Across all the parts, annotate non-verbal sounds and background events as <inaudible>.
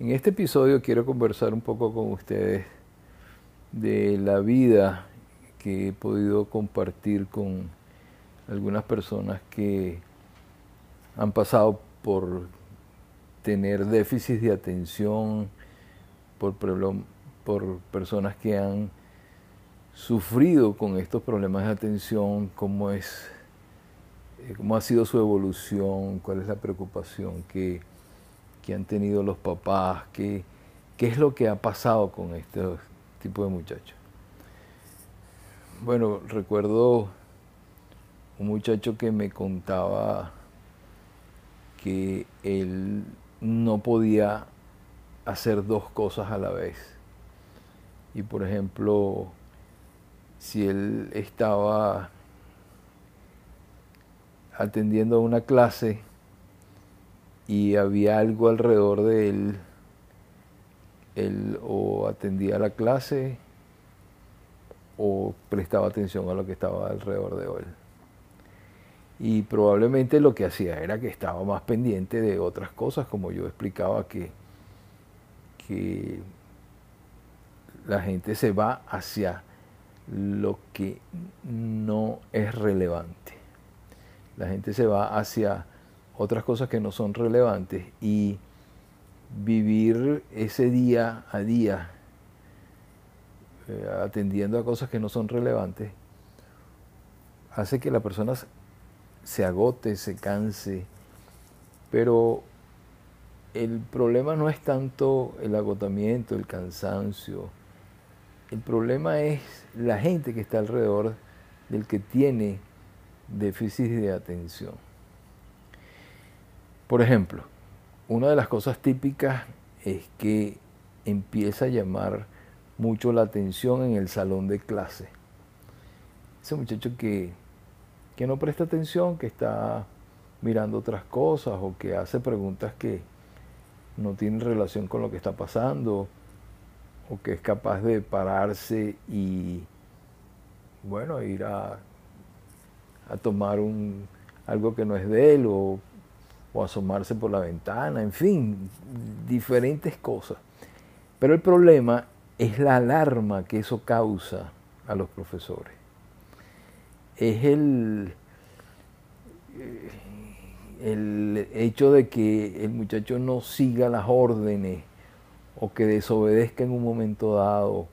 En este episodio quiero conversar un poco con ustedes de la vida que he podido compartir con algunas personas que han pasado por tener déficit de atención, por, por personas que han sufrido con estos problemas de atención, cómo es, eh, cómo ha sido su evolución, cuál es la preocupación que que han tenido los papás, qué, qué es lo que ha pasado con este tipo de muchachos. Bueno, recuerdo un muchacho que me contaba que él no podía hacer dos cosas a la vez. Y por ejemplo, si él estaba atendiendo a una clase y había algo alrededor de él. Él o atendía la clase o prestaba atención a lo que estaba alrededor de él. Y probablemente lo que hacía era que estaba más pendiente de otras cosas, como yo explicaba que, que la gente se va hacia lo que no es relevante. La gente se va hacia otras cosas que no son relevantes. Y vivir ese día a día eh, atendiendo a cosas que no son relevantes hace que la persona se agote, se canse, pero el problema no es tanto el agotamiento, el cansancio, el problema es la gente que está alrededor del que tiene déficit de atención. Por ejemplo, una de las cosas típicas es que empieza a llamar mucho la atención en el salón de clase. Ese muchacho que, que no presta atención, que está mirando otras cosas o que hace preguntas que no tienen relación con lo que está pasando o que es capaz de pararse y bueno, ir a, a tomar un, algo que no es de él o o asomarse por la ventana, en fin, diferentes cosas. Pero el problema es la alarma que eso causa a los profesores. Es el, eh, el hecho de que el muchacho no siga las órdenes o que desobedezca en un momento dado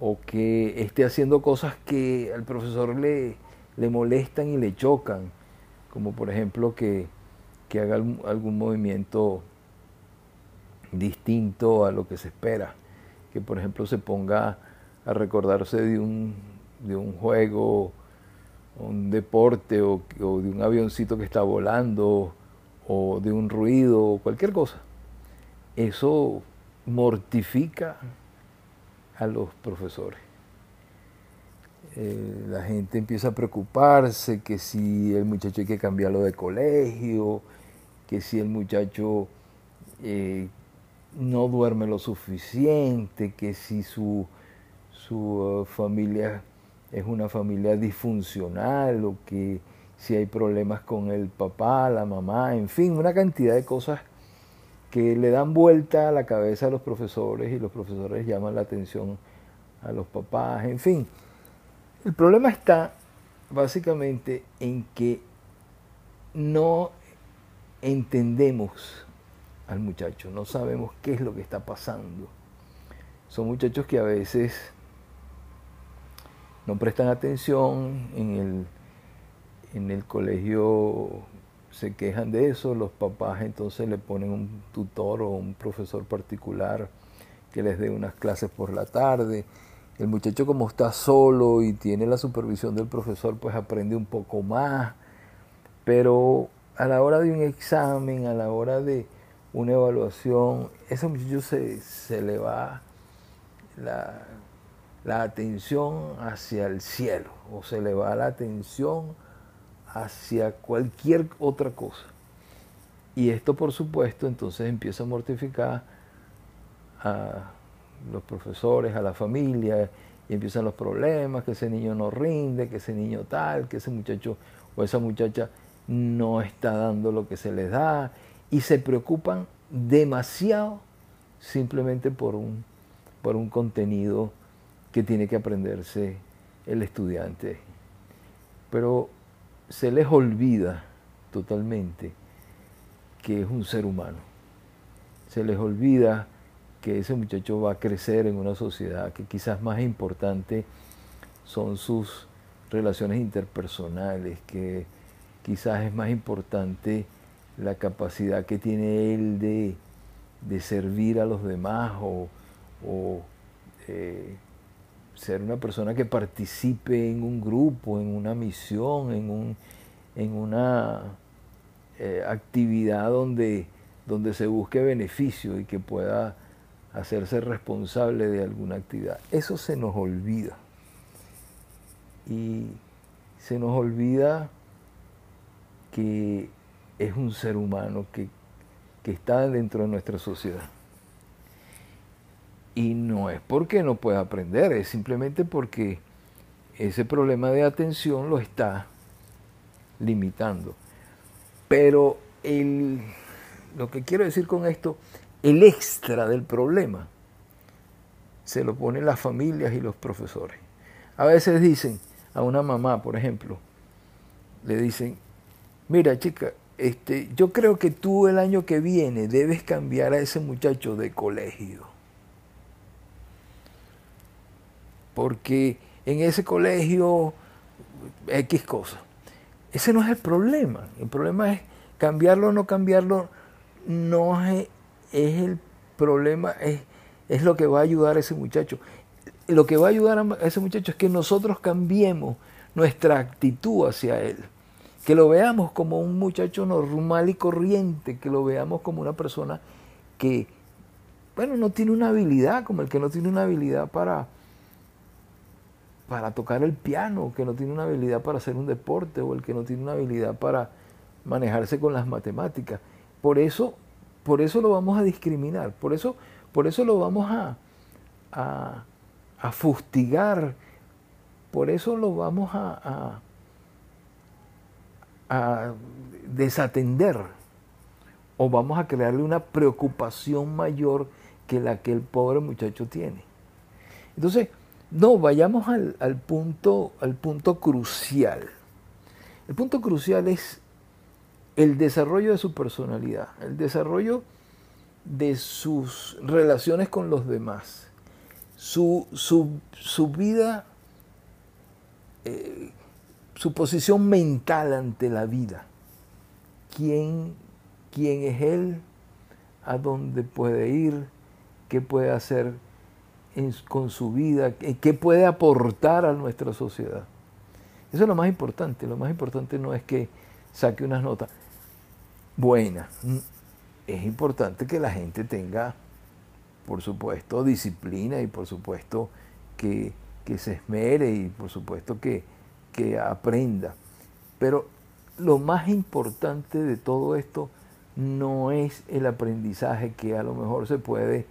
o que esté haciendo cosas que al profesor le, le molestan y le chocan, como por ejemplo que que haga algún movimiento distinto a lo que se espera, que por ejemplo se ponga a recordarse de un, de un juego, un deporte o, de un avioncito que está volando o de un ruido cualquier cosa. Eso mortifica a los profesores. Eh, la gente empieza a preocuparse que si el muchacho hay que cambiarlo de colegio, que si el muchacho eh, no duerme lo suficiente, que si su, su uh, familia es una familia disfuncional o que si hay problemas con el papá, la mamá, en fin, una cantidad de cosas que le dan vuelta a la cabeza a los profesores y los profesores llaman la atención a los papás, en fin. El problema está básicamente en que no entendemos al muchacho, no sabemos qué es lo que está pasando. Son muchachos que a veces no prestan atención, en el, en el colegio se quejan de eso, los papás entonces le ponen un tutor o un profesor particular que les dé unas clases por la tarde el muchacho como está solo y tiene la supervisión del profesor, pues aprende un poco más, pero a la hora de un examen, a la hora de una evaluación, ese muchacho se, se le va la, la atención hacia el cielo o se le va la atención hacia cualquier otra cosa. Y esto, por supuesto, entonces empieza a mortificar a los profesores, a la familia, y empiezan los problemas, que ese niño no rinde, que ese niño tal, que ese muchacho o esa muchacha no está dando lo que se les da, y se preocupan demasiado simplemente por un, por un contenido que tiene que aprenderse el estudiante. Pero se les olvida totalmente que es un ser humano. Se les olvida que ese muchacho va a crecer en una sociedad que quizás más importante son sus relaciones interpersonales, que quizás es más importante la capacidad que tiene él de, servir a los demás o, eh, ser una persona que participe en un grupo, en una misión, en, un, en una eh, actividad donde, donde se busque beneficio y que pueda hacerse responsable de alguna actividad. Eso se nos olvida. Y se nos olvida que es un ser humano que, que está dentro de nuestra sociedad. Y no es porque no pueda aprender, es simplemente porque ese problema de atención lo está limitando. Pero el, lo que quiero decir con esto, el extra del problema se lo ponen las familias y los profesores. A veces dicen a una mamá, por ejemplo, le dicen, mira chica, este, yo creo que tú el año que viene debes cambiar a ese muchacho de colegio. Porque en ese colegio X cosa. Ese no es el problema. El problema es cambiarlo o no cambiarlo. No es, el problema, es, es lo que va a ayudar a ese muchacho. Lo que va a ayudar a ese muchacho es que nosotros cambiemos nuestra actitud hacia él. Que lo veamos como un muchacho normal y corriente, que lo veamos como una persona que, bueno, no tiene una habilidad, como el que no tiene una habilidad para, para tocar el piano, que no tiene una habilidad para hacer un deporte o el que no tiene una habilidad para manejarse con las matemáticas. Por eso, por eso lo vamos a discriminar, por eso, por eso lo vamos a, a, fustigar, por eso lo vamos a, a desatender o vamos a crearle una preocupación mayor que la que el pobre muchacho tiene. Entonces, no, vayamos al, punto, al punto crucial. El punto crucial es el desarrollo de su personalidad, el desarrollo de sus relaciones con los demás, su, vida, eh, su posición mental ante la vida. ¿Quién, ¿Quién es él? ¿A dónde puede ir? ¿Qué puede hacer? con su vida, qué puede aportar a nuestra sociedad. Eso es lo más importante. Lo más importante no es que saque unas notas buenas. Mm, es importante que la gente tenga, por supuesto, disciplina y por supuesto que, se esmere y por supuesto que, que aprenda. Pero lo más importante de todo esto no es el aprendizaje que a lo mejor se puede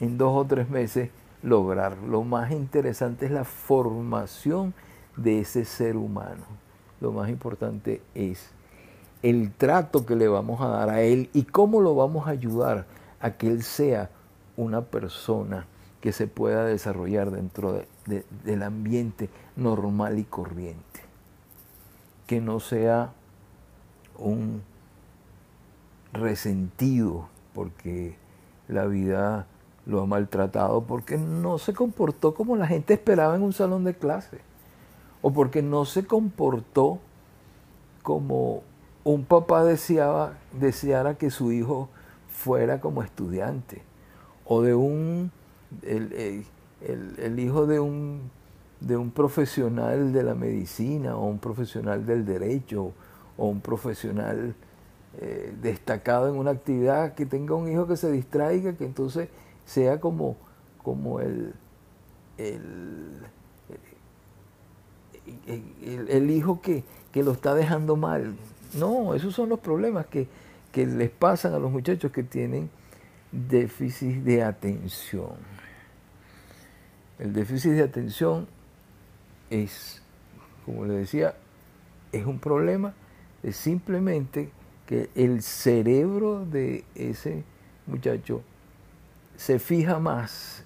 en dos o tres meses lograr. Lo más interesante es la formación de ese ser humano. Lo más importante es el trato que le vamos a dar a él y cómo lo vamos a ayudar a que él sea una persona que se pueda desarrollar dentro del ambiente normal y corriente. Que no sea un resentido porque la vida lo ha maltratado porque no se comportó como la gente esperaba en un salón de clase, o porque no se comportó como un papá deseaba, deseara que su hijo fuera como estudiante, o de un, el, hijo de un, de un profesional de la medicina, o un profesional del derecho, o un profesional eh, destacado en una actividad, que tenga un hijo que se distraiga, que entonces sea como, como el, el, hijo que, lo está dejando mal. No, esos son los problemas que, que les pasan a los muchachos que tienen déficit de atención. El déficit de atención es, como le decía, es un problema, es simplemente que el cerebro de ese muchacho se fija más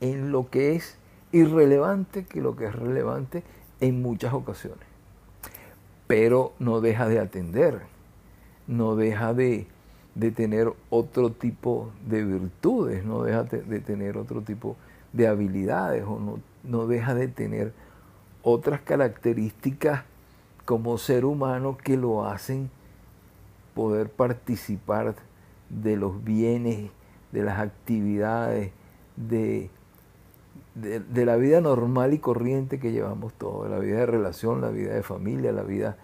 en lo que es irrelevante que lo que es relevante en muchas ocasiones. Pero no deja de atender, no deja de, tener otro tipo de virtudes, no deja de tener otro tipo de habilidades o no, no deja de tener otras características como ser humano que lo hacen poder participar de los bienes, de las actividades, de, de, la vida normal y corriente que llevamos todos, la vida de relación, la vida de familia, la vida,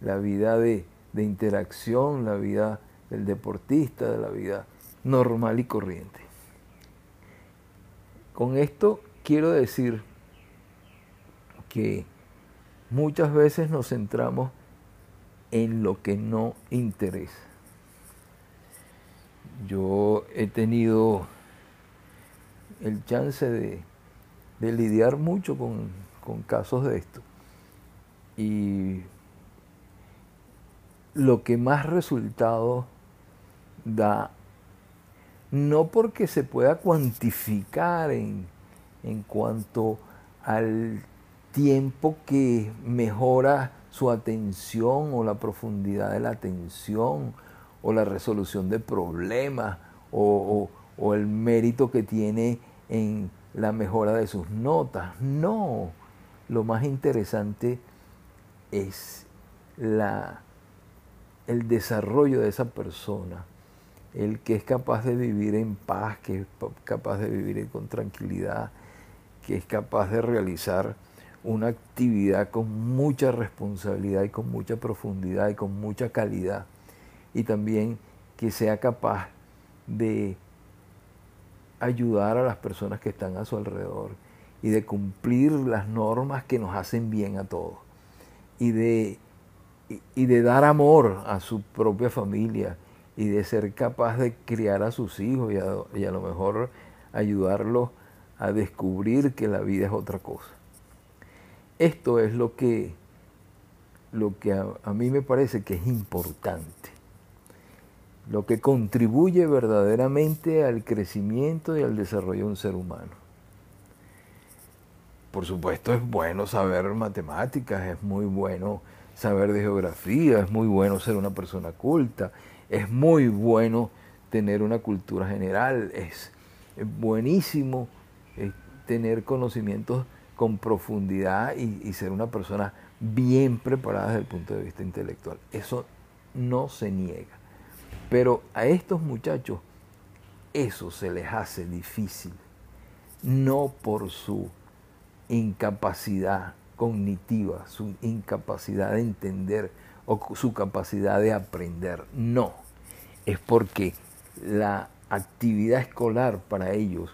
la vida de, de interacción, la vida del deportista, de la vida normal y corriente. Con esto quiero decir que muchas veces nos centramos en lo que no interesa. Yo he tenido el chance de, lidiar mucho con, casos de esto. Y lo que más resultado da, no porque se pueda cuantificar en, en cuanto al tiempo que mejora su atención o la profundidad de la atención o la resolución de problemas o, el mérito que tiene en la mejora de sus notas. No, lo más interesante es la, el desarrollo de esa persona, el que es capaz de vivir en paz, que es capaz de vivir con tranquilidad, que es capaz de realizar una actividad con mucha responsabilidad y con mucha profundidad y con mucha calidad. Y también que sea capaz de ayudar a las personas que están a su alrededor y de cumplir las normas que nos hacen bien a todos. Y de, y de dar amor a su propia familia y de ser capaz de criar a sus hijos y a, a lo mejor ayudarlos a descubrir que la vida es otra cosa. Esto es lo que, lo que a, mí me parece que es importante, lo que contribuye verdaderamente al crecimiento y al desarrollo de un ser humano. Por supuesto es bueno saber matemáticas, es muy bueno saber de geografía, es muy bueno ser una persona culta, es muy bueno tener una cultura general, es, buenísimo eh, tener conocimientos con profundidad y, ser una persona bien preparada desde el punto de vista intelectual. Eso no se niega. Pero a estos muchachos eso se les hace difícil, no por su incapacidad cognitiva, su incapacidad de entender o su capacidad de aprender, no, es porque la actividad escolar para ellos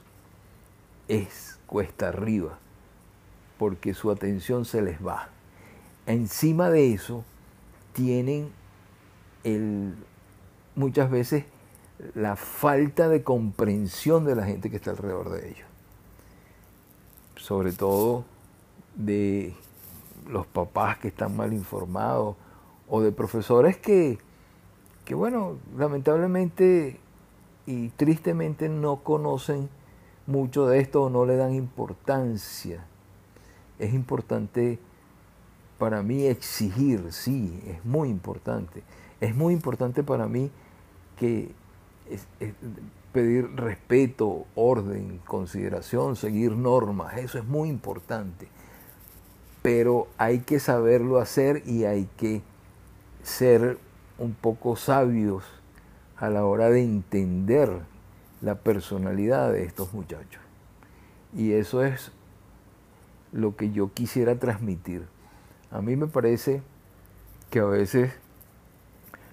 es cuesta arriba porque su atención se les va. Encima de eso, tienen muchas veces la falta de comprensión de la gente que está alrededor de ellos. Sobre todo de los papás que están mal informados o de profesores que, que bueno, lamentablemente y tristemente no conocen mucho de esto o no le dan importancia es importante para mí exigir, sí, es muy importante. Es muy importante para mí que pedir respeto, orden, consideración, seguir normas, eso es muy importante. Pero hay que saberlo hacer y hay que ser un poco sabios a la hora de entender la personalidad de estos muchachos. Y eso es lo que yo quisiera transmitir. A mí me parece que a veces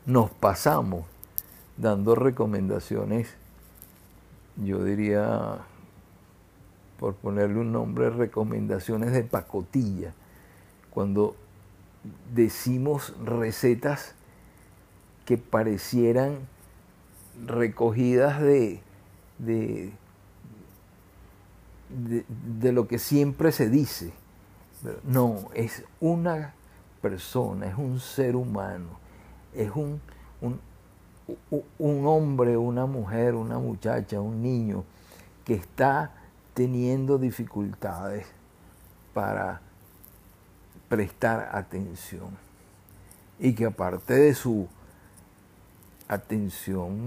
nos pasamos dando recomendaciones, yo diría, por ponerle un nombre, recomendaciones de pacotilla, cuando decimos recetas que parecieran recogidas de, de, de, lo que siempre se dice. No, es una persona, es un ser humano, es un, un hombre, una mujer, una muchacha, un niño que está teniendo dificultades para prestar atención. Y que aparte de su atención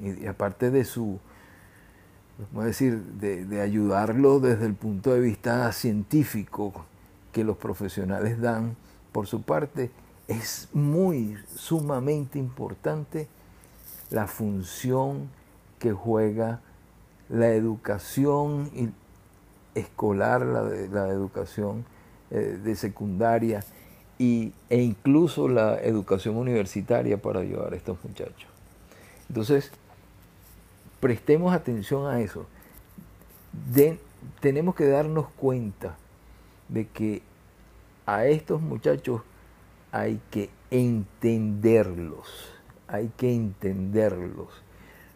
y aparte de su, vamos a decir, de, de ayudarlo desde el punto de vista científico que los profesionales dan por su parte, es muy sumamente importante la función que juega la educación escolar, la, la educación eh, de secundaria y, e incluso la educación universitaria para ayudar a estos muchachos. Entonces, prestemos atención a eso. tenemos que darnos cuenta de que a estos muchachos hay que entenderlos, hay que entenderlos.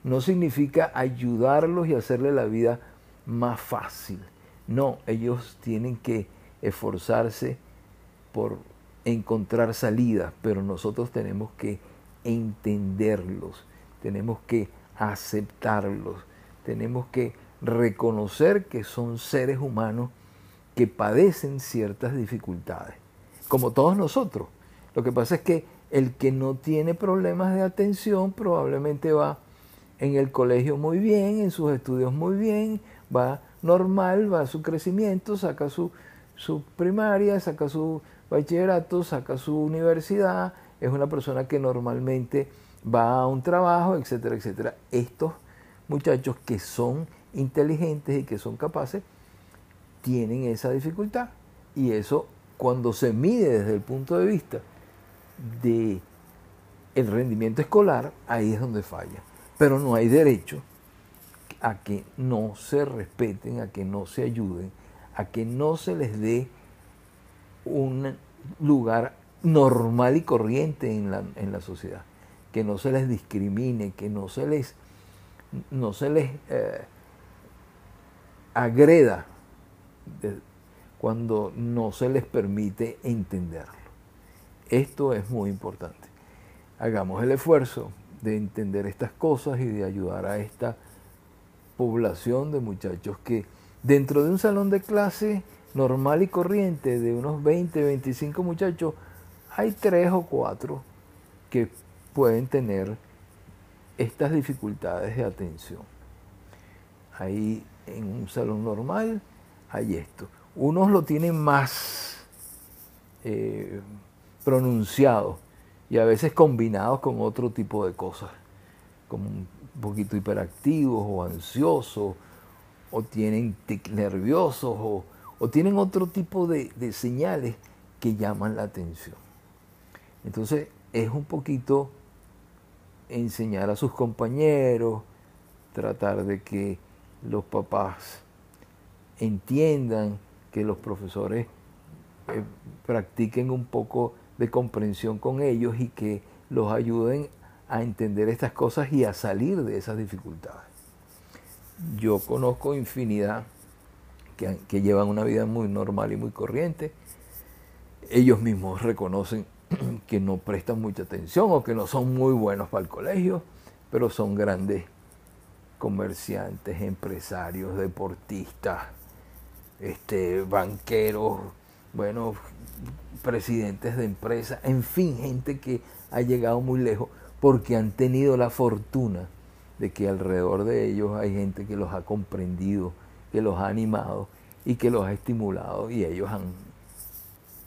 No significa ayudarlos y hacerle la vida más fácil. No, ellos tienen que esforzarse por encontrar salidas, pero nosotros tenemos que entenderlos, tenemos que aceptarlos, tenemos que reconocer que son seres humanos que padecen ciertas dificultades, como todos nosotros. Lo que pasa es que el que no tiene problemas de atención probablemente va en el colegio muy bien, en sus estudios muy bien, va normal, va a su crecimiento, saca su, su primaria, saca su bachillerato, saca su universidad, es una persona que normalmente va a un trabajo, etcétera, etcétera. Estos muchachos que son inteligentes y que son capaces, tienen esa dificultad. Y eso, cuando se mide desde el punto de vista de el rendimiento escolar, ahí es donde falla. Pero no hay derecho a que no se respeten, a que no se ayuden, a que no se les dé un lugar normal y corriente en la, en la sociedad, que no se les discrimine, que no se les, no se les eh, agreda cuando no se les permite entenderlo. Esto es muy importante. Hagamos el esfuerzo de entender estas cosas y de ayudar a esta población de muchachos que dentro de un salón de clase normal y corriente de unos 20, 25 muchachos, hay tres o cuatro que pueden tener estas dificultades de atención. Ahí en un salón normal hay esto. Unos lo tienen más eh, pronunciado y a veces combinados con otro tipo de cosas, como un poquito hiperactivos o ansiosos, o tienen tic nerviosos, o, tienen otro tipo de, señales que llaman la atención. Entonces es un poquito enseñar a sus compañeros, tratar de que los papás entiendan, que los profesores eh, practiquen un poco de comprensión con ellos y que los ayuden a entender estas cosas y a salir de esas dificultades. Yo conozco infinidad que, que llevan una vida muy normal y muy corriente. Ellos mismos reconocen <clears throat> que no prestan mucha atención o que no son muy buenos para el colegio, pero son grandes comerciantes, empresarios, deportistas, este, banqueros, bueno, presidentes de empresas, en fin, gente que ha llegado muy lejos porque han tenido la fortuna de que alrededor de ellos hay gente que los ha comprendido, que los ha animado y que los ha estimulado y ellos han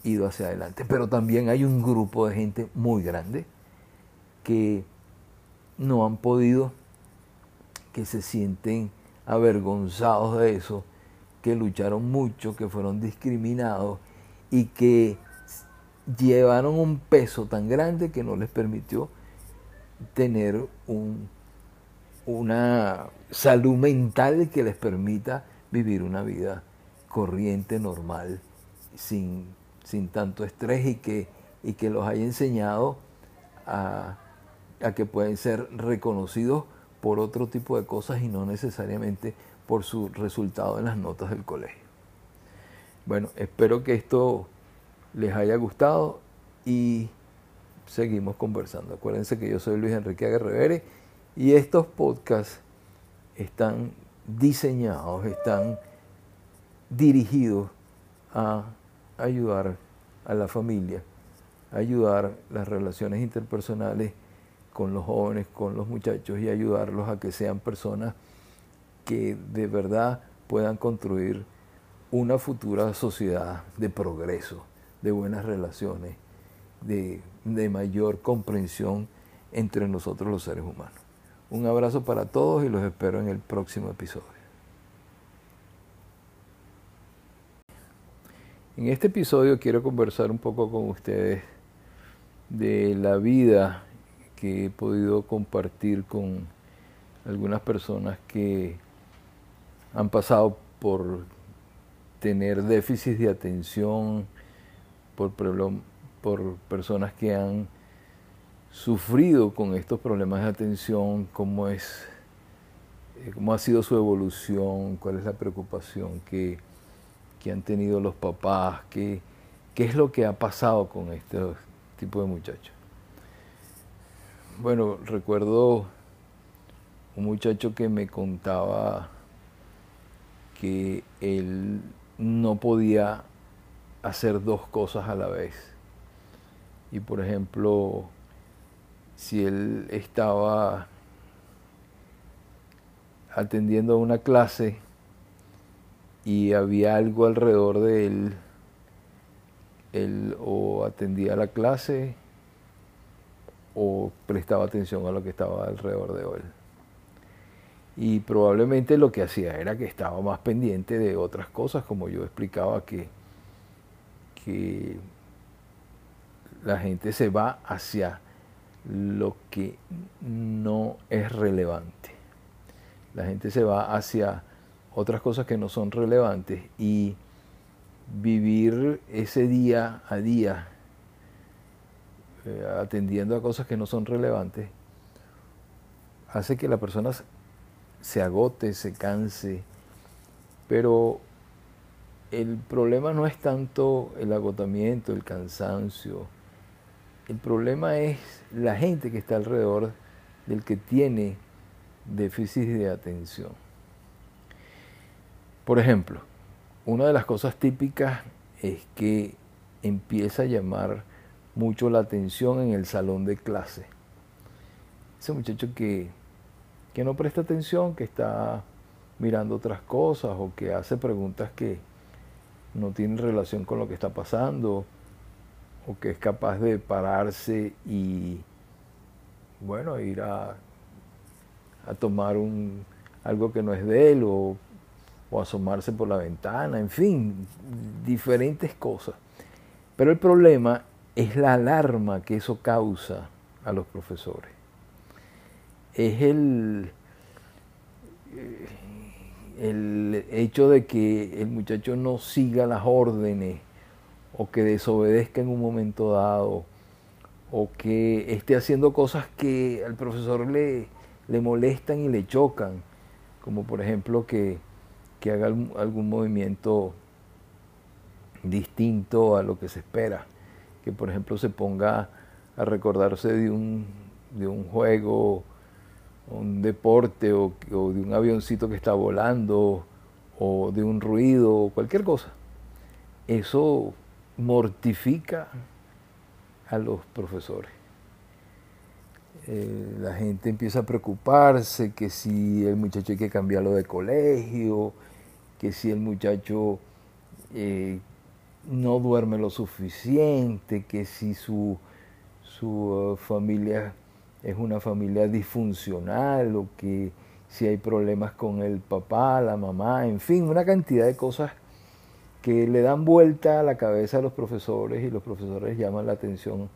ido hacia adelante. Pero también hay un grupo de gente muy grande que no han podido, que se sienten avergonzados de eso que lucharon mucho, que fueron discriminados y que llevaron un peso tan grande que no les permitió tener un, una salud mental que les permita vivir una vida corriente, normal, sin, sin tanto estrés y que, y que los haya enseñado a, a que pueden ser reconocidos por otro tipo de cosas y no necesariamente por su resultado en las notas del colegio. Bueno, espero que esto les haya gustado y seguimos conversando. Acuérdense que yo soy Luis Enrique Aguerrevere y estos podcasts están diseñados, están dirigidos a ayudar a la familia, a ayudar las relaciones interpersonales con los jóvenes, con los muchachos y ayudarlos a que sean personas que de verdad puedan construir una futura sociedad de progreso, de buenas relaciones, de, de mayor comprensión entre nosotros los seres humanos. Un abrazo para todos y los espero en el próximo episodio. En este episodio quiero conversar un poco con ustedes de la vida que he podido compartir con algunas personas que han pasado por tener déficit de atención, por, por personas que han sufrido con estos problemas de atención, cómo es, eh, cómo ha sido su evolución, cuál es la preocupación que, que han tenido los papás, qué, qué es lo que ha pasado con este tipo de muchachos. Bueno, recuerdo un muchacho que me contaba que él no podía hacer dos cosas a la vez. Y por ejemplo, si él estaba atendiendo a una clase y había algo alrededor de él, él o atendía la clase o prestaba atención a lo que estaba alrededor de él. Y probablemente lo que hacía era que estaba más pendiente de otras cosas, como yo explicaba que, que la gente se va hacia lo que no es relevante. La gente se va hacia otras cosas que no son relevantes y vivir ese día a día eh, atendiendo a cosas que no son relevantes hace que la persona se agote, se canse, pero el problema no es tanto el agotamiento, el cansancio, el problema es la gente que está alrededor del que tiene déficit de atención. Por ejemplo, una de las cosas típicas es que empieza a llamar mucho la atención en el salón de clase. Ese muchacho que, que no presta atención, que está mirando otras cosas o que hace preguntas que no tienen relación con lo que está pasando o que es capaz de pararse y, bueno, ir a, tomar un, algo que no es de él o, o asomarse por la ventana, en fin, diferentes cosas. Pero el problema es la alarma que eso causa a los profesores. Es el, el hecho de que el muchacho no siga las órdenes o que desobedezca en un momento dado, o que esté haciendo cosas que al profesor le, le molestan y le chocan, como por ejemplo que, que haga algún movimiento distinto a lo que se espera, que por ejemplo se ponga a recordarse de un, de un juego, un deporte o, o de un avioncito que está volando o de un ruido o cualquier cosa. Eso mortifica a los profesores. Eh, la gente empieza a preocuparse que si el muchacho hay que cambiarlo de colegio, que si el muchacho eh, no duerme lo suficiente, que si su, su uh, familia es una familia disfuncional o que si hay problemas con el papá, la mamá, en fin, una cantidad de cosas que le dan vuelta a la cabeza a los profesores y los profesores llaman la atención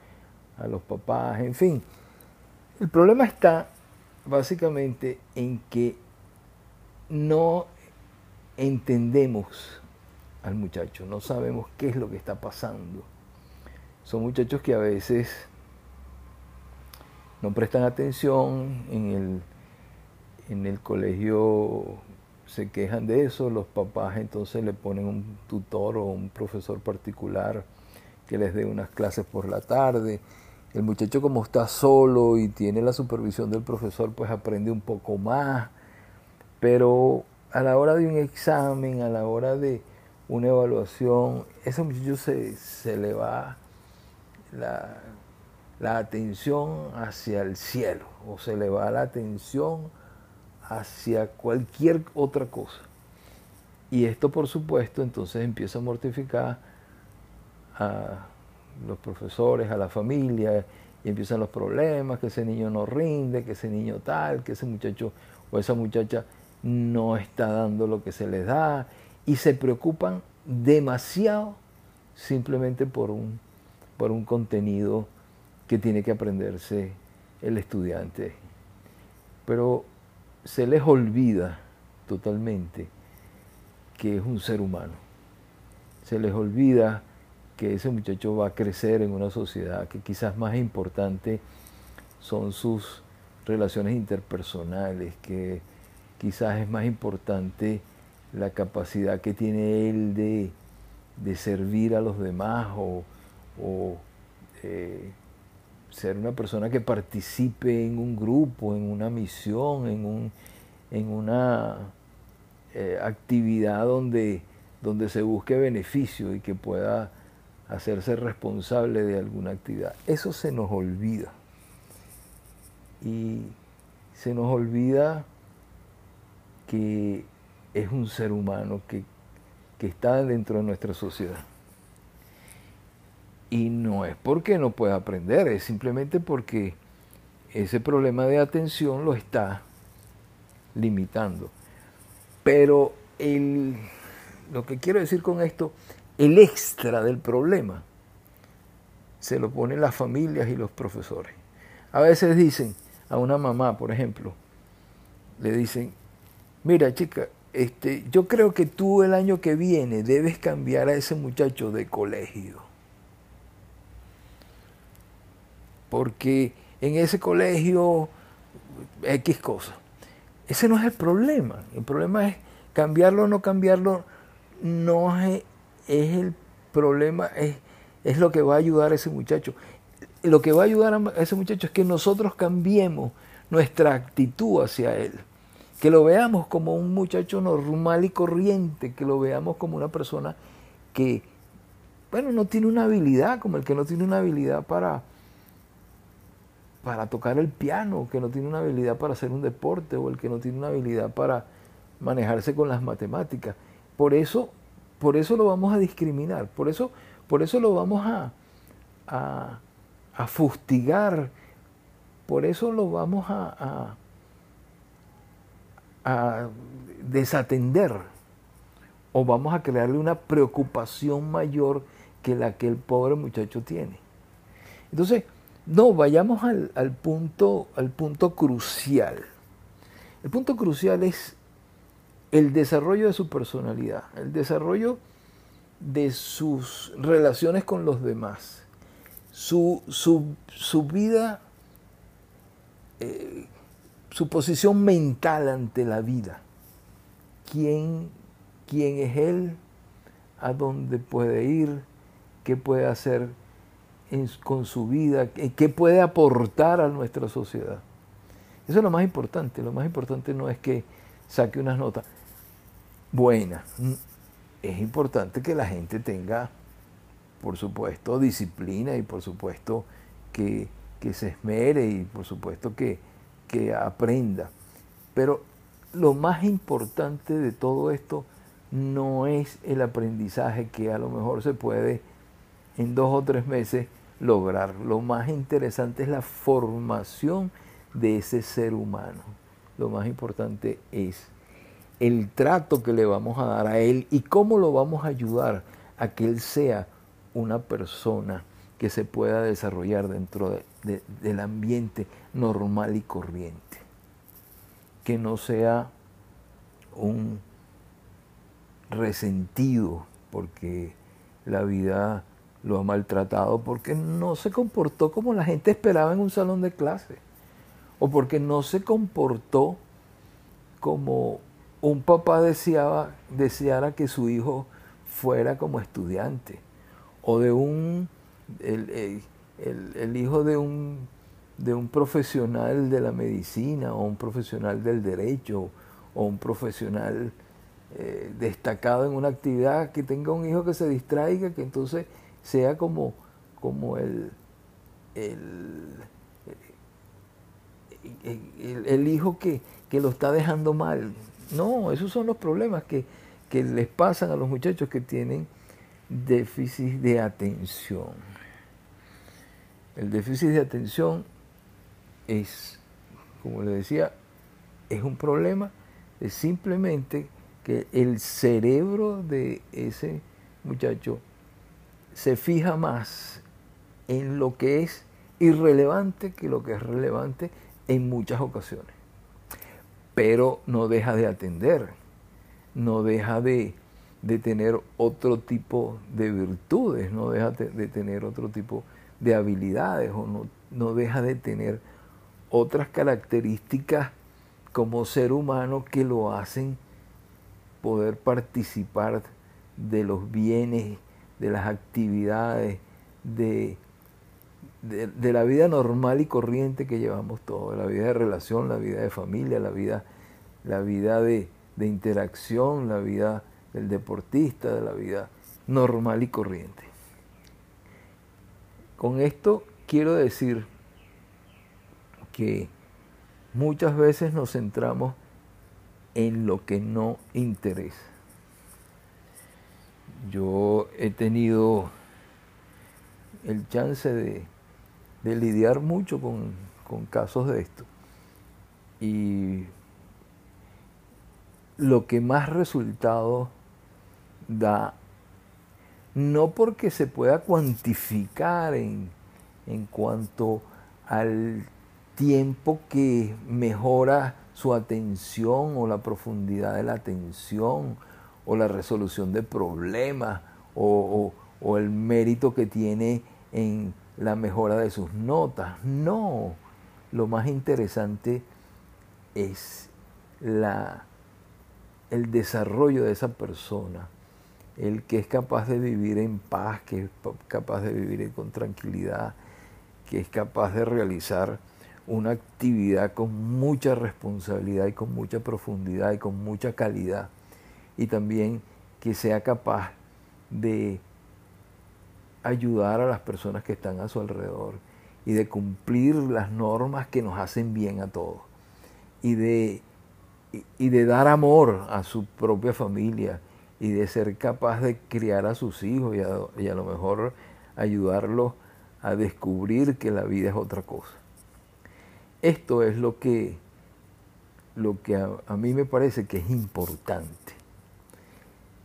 a los papás, en fin. El problema está básicamente en que no entendemos al muchacho, no sabemos qué es lo que está pasando. Son muchachos que a veces no prestan atención en el, en el colegio se quejan de eso, los papás entonces le ponen un tutor o un profesor particular que les dé unas clases por la tarde. El muchacho como está solo y tiene la supervisión del profesor, pues aprende un poco más, pero a la hora de un examen, a la hora de una evaluación, ese muchacho se, se le va la, la atención hacia el cielo o se le va la atención hacia cualquier otra cosa. Y esto, por supuesto, entonces empieza a mortificar a los profesores, a la familia, y empiezan los problemas, que ese niño no rinde, que ese niño tal, que ese muchacho o esa muchacha no está dando lo que se les da, y se preocupan demasiado simplemente por un, por un contenido que tiene que aprenderse el estudiante. Se les olvida totalmente que es un ser humano. Se les olvida que ese muchacho va a crecer en una sociedad que quizás más importante son sus relaciones interpersonales, que quizás es más importante la capacidad que tiene él de, servir a los demás o, eh, ser una persona que participe en un grupo, en una misión, en, un, en una eh, actividad donde, donde se busque beneficio y que pueda hacerse responsable de alguna actividad. Eso se nos olvida. Y se nos olvida que es un ser humano que, que está dentro de nuestra sociedad. Y no es porque no pueda aprender, es simplemente porque ese problema de atención lo está limitando. Pero el, lo que quiero decir con esto, el extra del problema se lo ponen las familias y los profesores. A veces dicen a una mamá, por ejemplo, le dicen, mira chica, este, yo creo que tú el año que viene debes cambiar a ese muchacho de colegio. Porque en ese colegio X cosa. Ese no es el problema. El problema es cambiarlo o no cambiarlo. No es, el problema, es, es lo que va a ayudar a ese muchacho. Lo que va a ayudar a ese muchacho es que nosotros cambiemos nuestra actitud hacia él. Que lo veamos como un muchacho normal y corriente, que lo veamos como una persona que, bueno, no tiene una habilidad, como el que no tiene una habilidad para, para tocar el piano, que no tiene una habilidad para hacer un deporte o el que no tiene una habilidad para manejarse con las matemáticas. Por eso, por eso lo vamos a discriminar, por eso, por eso lo vamos a, a, fustigar, por eso lo vamos a, a desatender o vamos a crearle una preocupación mayor que la que el pobre muchacho tiene. Entonces, no, vayamos al, punto, al punto crucial. El punto crucial es el desarrollo de su personalidad, el desarrollo de sus relaciones con los demás, su, vida, eh, su posición mental ante la vida. ¿Quién, ¿Quién es él? ¿A dónde puede ir? ¿Qué puede hacer? Con su vida, qué puede aportar a nuestra sociedad. Eso es lo más importante. Lo más importante no es que saque unas notas buenas. Mm, es importante que la gente tenga, por supuesto, disciplina y por supuesto que, se esmere y por supuesto que, que aprenda. Pero lo más importante de todo esto no es el aprendizaje que a lo mejor se puede en dos o tres meses lograr. Lo más interesante es la formación de ese ser humano. Lo más importante es el trato que le vamos a dar a él y cómo lo vamos a ayudar a que él sea una persona que se pueda desarrollar dentro del ambiente normal y corriente. Que no sea un resentido porque la vida lo ha maltratado porque no se comportó como la gente esperaba en un salón de clase, o porque no se comportó como un papá deseaba, deseara que su hijo fuera como estudiante, o de un, el, hijo de un, de un profesional de la medicina o un profesional del derecho o un profesional eh, destacado en una actividad, que tenga un hijo que se distraiga, que entonces sea como, como el, el, el, hijo que, que, lo está dejando mal. No, esos son los problemas que, que les pasan a los muchachos que tienen déficit de atención. El déficit de atención es, como le decía, es un problema, es simplemente que el cerebro de ese muchacho se fija más en lo que es irrelevante que lo que es relevante en muchas ocasiones. Pero no deja de atender, no deja de, tener otro tipo de virtudes, no deja de tener otro tipo de habilidades o no, no deja de tener otras características como ser humano que lo hacen poder participar de los bienes, de las actividades, de, de, la vida normal y corriente que llevamos todos, la vida de relación, la vida de familia, la vida, la vida de, de interacción, la vida del deportista, de la vida normal y corriente. Con esto quiero decir que muchas veces nos centramos en lo que no interesa. Yo he tenido el chance de, lidiar mucho con, casos de esto. Y lo que más resultado da no porque se pueda cuantificar en, cuanto al tiempo que mejora su atención o la profundidad de la atención o la resolución de problemas o, el mérito que tiene en la mejora de sus notas. No, lo más interesante es la, el desarrollo de esa persona el que es capaz de vivir en paz, que es capaz de vivir con tranquilidad, que es capaz de realizar una actividad con mucha responsabilidad y con mucha profundidad y con mucha calidad. Y también que sea capaz de ayudar a las personas que están a su alrededor y de cumplir las normas que nos hacen bien a todos. Y de, y de dar amor a su propia familia y de ser capaz de criar a sus hijos y a, lo mejor ayudarlos a descubrir que la vida es otra cosa. Esto es lo que, lo que a, a mí me parece que es importante,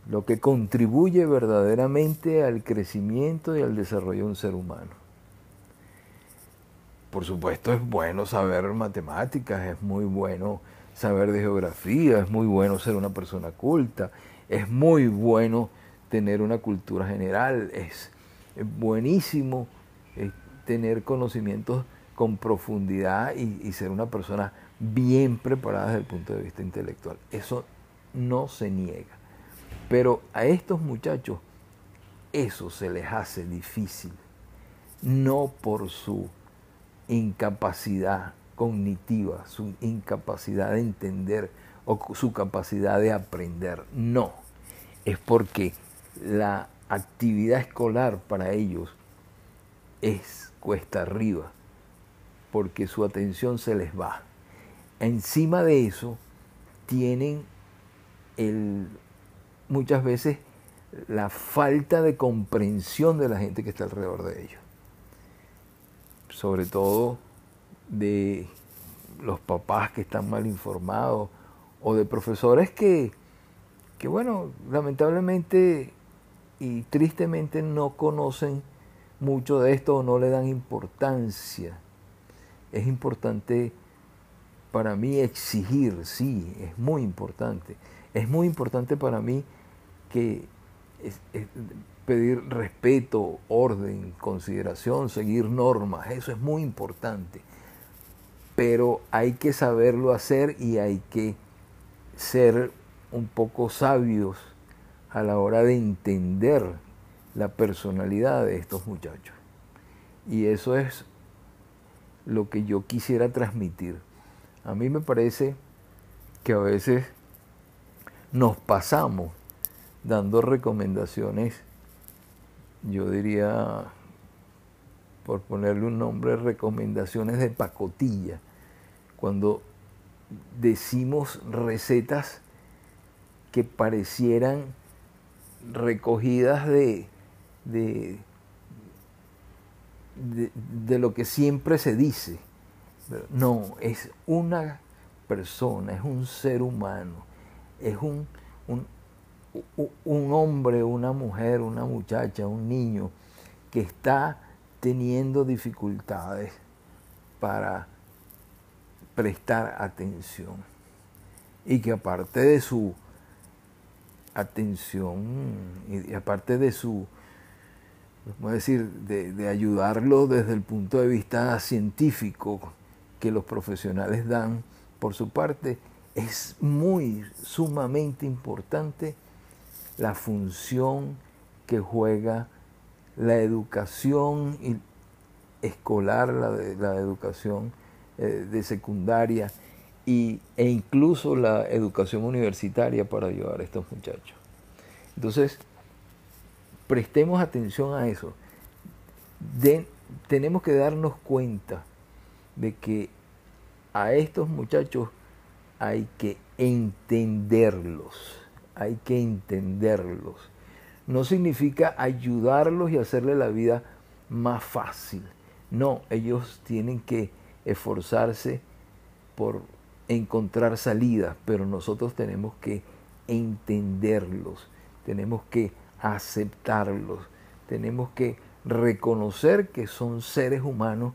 lo que contribuye verdaderamente al crecimiento y al desarrollo de un ser humano. Por supuesto es bueno saber matemáticas, es muy bueno saber de geografía, es muy bueno ser una persona culta, es muy bueno tener una cultura general, es, buenísimo eh, tener conocimientos con profundidad y, ser una persona bien preparada desde el punto de vista intelectual. Eso no se niega. Pero a estos muchachos eso se les hace difícil, no por su incapacidad cognitiva, su incapacidad de entender o su capacidad de aprender. No, es porque la actividad escolar para ellos es cuesta arriba, porque su atención se les va. Encima de eso, tienen el, muchas veces la falta de comprensión de la gente que está alrededor de ellos. Sobre todo de los papás que están mal informados o de profesores que, que, bueno, lamentablemente y tristemente no conocen mucho de esto o no le dan importancia. Es importante para mí exigir, sí, es muy importante. Es muy importante para mí que pedir respeto, orden, consideración, seguir normas, eso es muy importante. Pero hay que saberlo hacer y hay que ser un poco sabios a la hora de entender la personalidad de estos muchachos. Y eso es lo que yo quisiera transmitir. A mí me parece que a veces nos pasamos dando recomendaciones, yo diría, por ponerle un nombre, recomendaciones de pacotilla, cuando decimos recetas que parecieran recogidas de, de, de, lo que siempre se dice. No, es una persona, es un ser humano, es un, un, un hombre, una mujer, una muchacha, un niño que está teniendo dificultades para prestar atención y que aparte de su atención y aparte de su, vamos a decir, de, de, ayudarlo desde el punto de vista científico que los profesionales dan por su parte, es muy sumamente importante la función que juega la educación escolar, la, la educación eh, de secundaria y, e incluso la educación universitaria para ayudar a estos muchachos. Entonces, prestemos atención a eso. tenemos que darnos cuenta de que a estos muchachos hay que entenderlos, hay que entenderlos. No significa ayudarlos y hacerle la vida más fácil. No, ellos tienen que esforzarse por encontrar salidas, pero nosotros tenemos que entenderlos, tenemos que aceptarlos, tenemos que reconocer que son seres humanos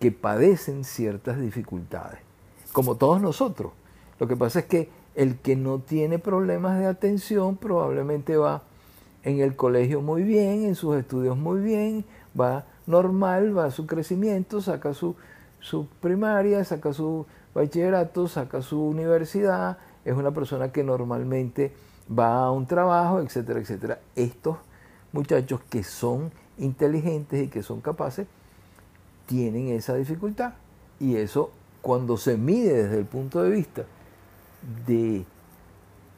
que padecen ciertas dificultades, como todos nosotros. Lo que pasa es que el que no tiene problemas de atención probablemente va en el colegio muy bien, en sus estudios muy bien, va normal, va a su crecimiento, saca su, su primaria, saca su bachillerato, saca su universidad, es una persona que normalmente va a un trabajo, etcétera, etcétera. Estos muchachos que son inteligentes y que son capaces tienen esa dificultad y eso cuando se mide desde el punto de vista de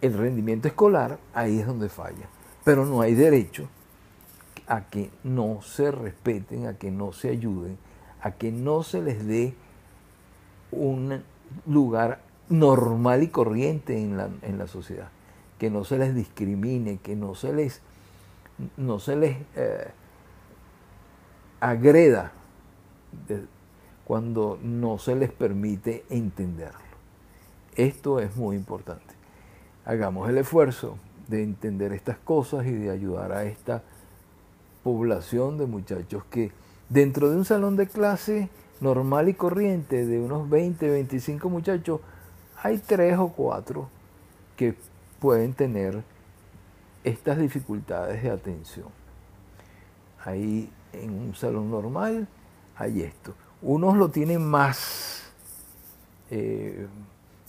el rendimiento escolar, ahí es donde falla. Pero no hay derecho a que no se respeten, a que no se ayuden, a que no se les dé un lugar normal y corriente en la, en la sociedad, que no se les discrimine, que no se les, no se les eh, agreda cuando no se les permite entenderlo. Esto es muy importante. Hagamos el esfuerzo de entender estas cosas y de ayudar a esta población de muchachos que Dentro de un salón de clase normal y corriente de unos 20, 25 muchachos, hay tres o cuatro que pueden tener estas dificultades de atención. Ahí en un salón normal hay esto. Unos lo tienen más eh,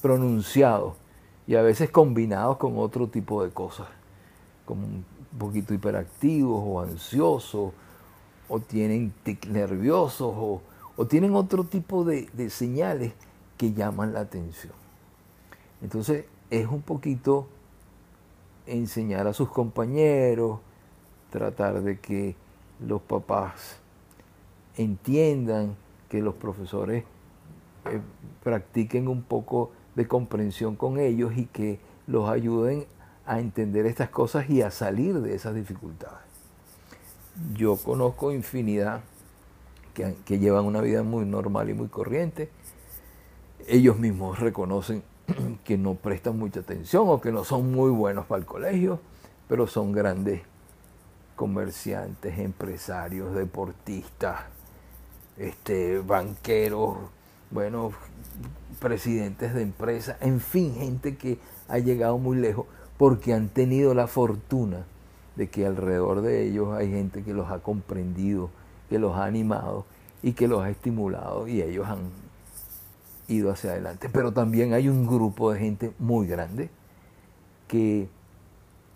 pronunciado y a veces combinados con otro tipo de cosas, como un poquito hiperactivos o ansiosos o tienen tic nerviosos o, tienen otro tipo de, de señales que llaman la atención. Entonces es un poquito enseñar a sus compañeros, tratar de que los papás entiendan, que los profesores eh, practiquen un poco de comprensión con ellos y que los ayuden a entender estas cosas y a salir de esas dificultades yo conozco infinidad que, llevan una vida muy normal y muy corriente. Ellos mismos reconocen <clears throat> que no prestan mucha atención o que no son muy buenos para el colegio, pero son grandes comerciantes, empresarios, deportistas, este, banqueros, bueno, presidentes de empresas, en fin, gente que ha llegado muy lejos porque han tenido la fortuna de que alrededor de ellos hay gente que los ha comprendido, que los ha animado y que los ha estimulado y ellos han ido hacia adelante. Pero también hay un grupo de gente muy grande que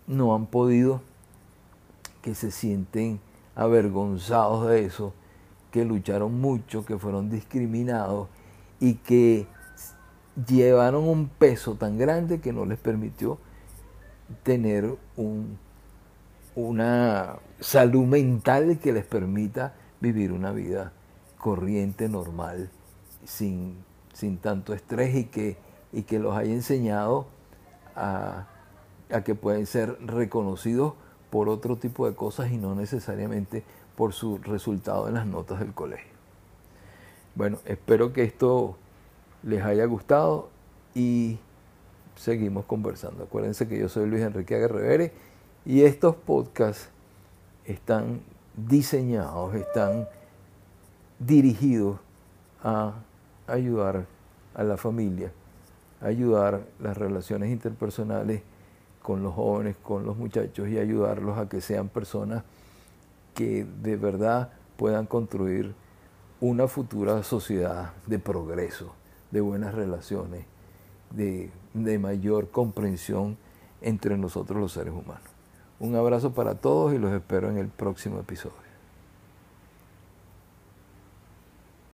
no han podido, que se sienten avergonzados de eso, que lucharon mucho, que fueron discriminados y que llevaron un peso tan grande que no les permitió tener un, una salud mental que les permita vivir una vida corriente, normal, sin, sin tanto estrés y que, y que los haya enseñado a, a que pueden ser reconocidos por otro tipo de cosas y no necesariamente por su resultado en las notas del colegio. Bueno, espero que esto les haya gustado y seguimos conversando. Acuérdense que yo soy Luis Enrique Aguerrevere y estos podcasts están diseñados, están dirigidos a ayudar a la familia, ayudar las relaciones interpersonales con los jóvenes, con los muchachos y ayudarlos a que sean personas que de verdad puedan construir una futura sociedad de progreso, de buenas relaciones, de, de mayor comprensión entre nosotros los seres humanos. Un abrazo para todos y los espero en el próximo episodio.